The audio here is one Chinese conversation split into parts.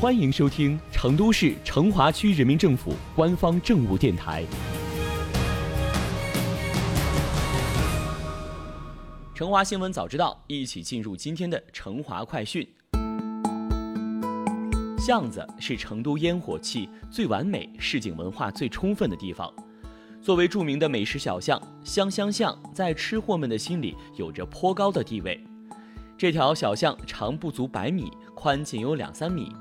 欢迎收听成都市成华区人民政府官方政务电台。成华新闻早知道，一起进入今天的成华快讯。巷子是成都烟火气最完美、市井文化最充分的地方。作为著名的美食小巷，香香巷在吃货们的心里有着颇高的地位。这条小巷长不足百米，宽仅有两三米。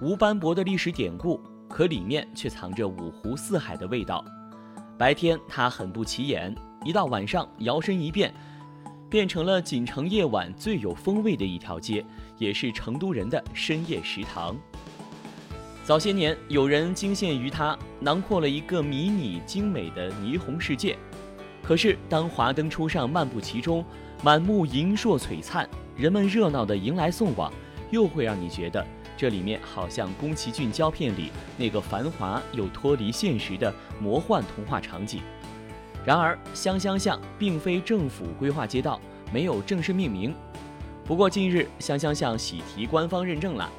无斑驳的历史典故，可里面却藏着五湖四海的味道。白天它很不起眼，一到晚上摇身一变，变成了锦城夜晚最有风味的一条街，也是成都人的深夜食堂。早些年，有人惊羡于它，囊括了一个迷你精美的霓虹世界。可是，当华灯初上，漫步其中，满目银烁璀璨，人们热闹的迎来送往，又会让你觉得。这里面好像宫崎骏胶片里那个繁华又脱离现实的魔幻童话场景。然而，香香巷并非政府规划街道，没有正式命名。不过，近日香香巷喜提官方认证了，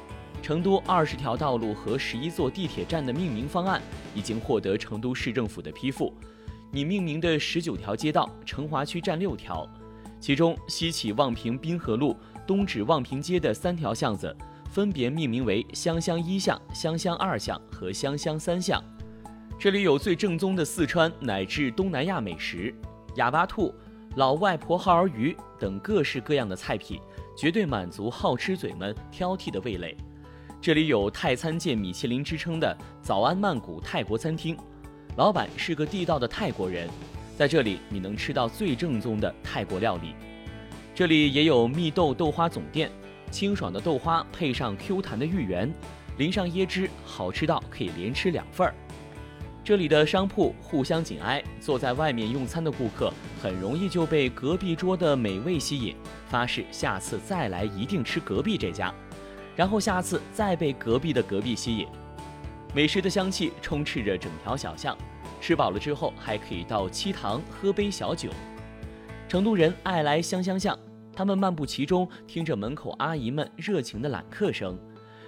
成都二十条道路和十一座地铁站的命名方案已经获得成都市政府的批复。你命名的十九条街道，成华区占六条，其中西起望平滨河路，东至望平街的三条巷子。分别命名为香香一巷、香香二巷和香香三巷。这里有最正宗的四川乃至东南亚美食，哑巴兔、老外婆耗儿鱼等各式各样的菜品，绝对满足好吃嘴们挑剔的味蕾。这里有泰餐界米其林之称的早安曼谷泰国餐厅，老板是个地道的泰国人，在这里你能吃到最正宗的泰国料理。这里也有蜜豆豆花总店。清爽的豆花配上 Q 弹的芋圆，淋上椰汁，好吃到可以连吃两份儿。这里的商铺互相紧挨，坐在外面用餐的顾客很容易就被隔壁桌的美味吸引，发誓下次再来一定吃隔壁这家，然后下次再被隔壁的隔壁吸引。美食的香气充斥着整条小巷，吃饱了之后还可以到七堂喝杯小酒。成都人爱来香香巷。他们漫步其中，听着门口阿姨们热情的揽客声。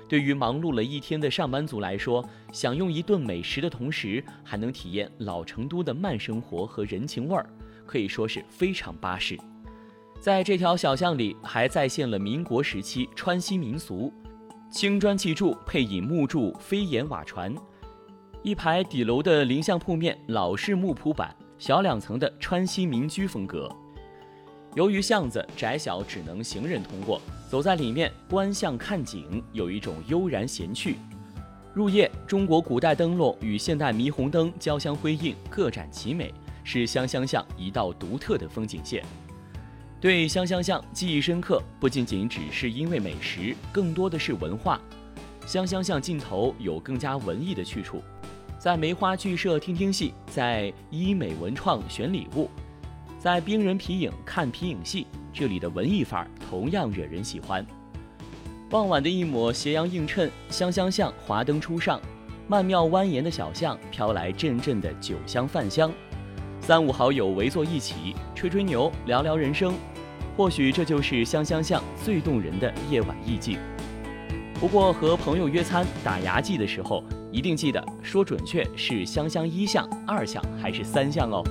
对于忙碌了一天的上班族来说，享用一顿美食的同时，还能体验老成都的慢生活和人情味儿，可以说是非常巴适。在这条小巷里，还再现了民国时期川西民俗：青砖砌筑配以木柱飞檐瓦船，一排底楼的临巷铺面老式木铺板，小两层的川西民居风格。由于巷子窄小，只能行人通过。走在里面观巷看景，有一种悠然闲趣。入夜，中国古代灯笼与现代霓虹灯交相辉映，各展其美，是香香巷一道独特的风景线。对香香巷记忆深刻，不仅仅只是因为美食，更多的是文化。香香巷尽头有更加文艺的去处，在梅花剧社听听戏，在医美文创选礼物。在冰人皮影看皮影戏，这里的文艺范儿同样惹人喜欢。傍晚的一抹斜阳映衬，香香巷华灯初上，曼妙蜿蜒的小巷飘来阵阵的酒香饭香。三五好友围坐一起，吹吹牛，聊聊人生，或许这就是香香巷最动人的夜晚意境。不过和朋友约餐打牙祭的时候，一定记得说准确是香香一巷、二巷还是三巷哦。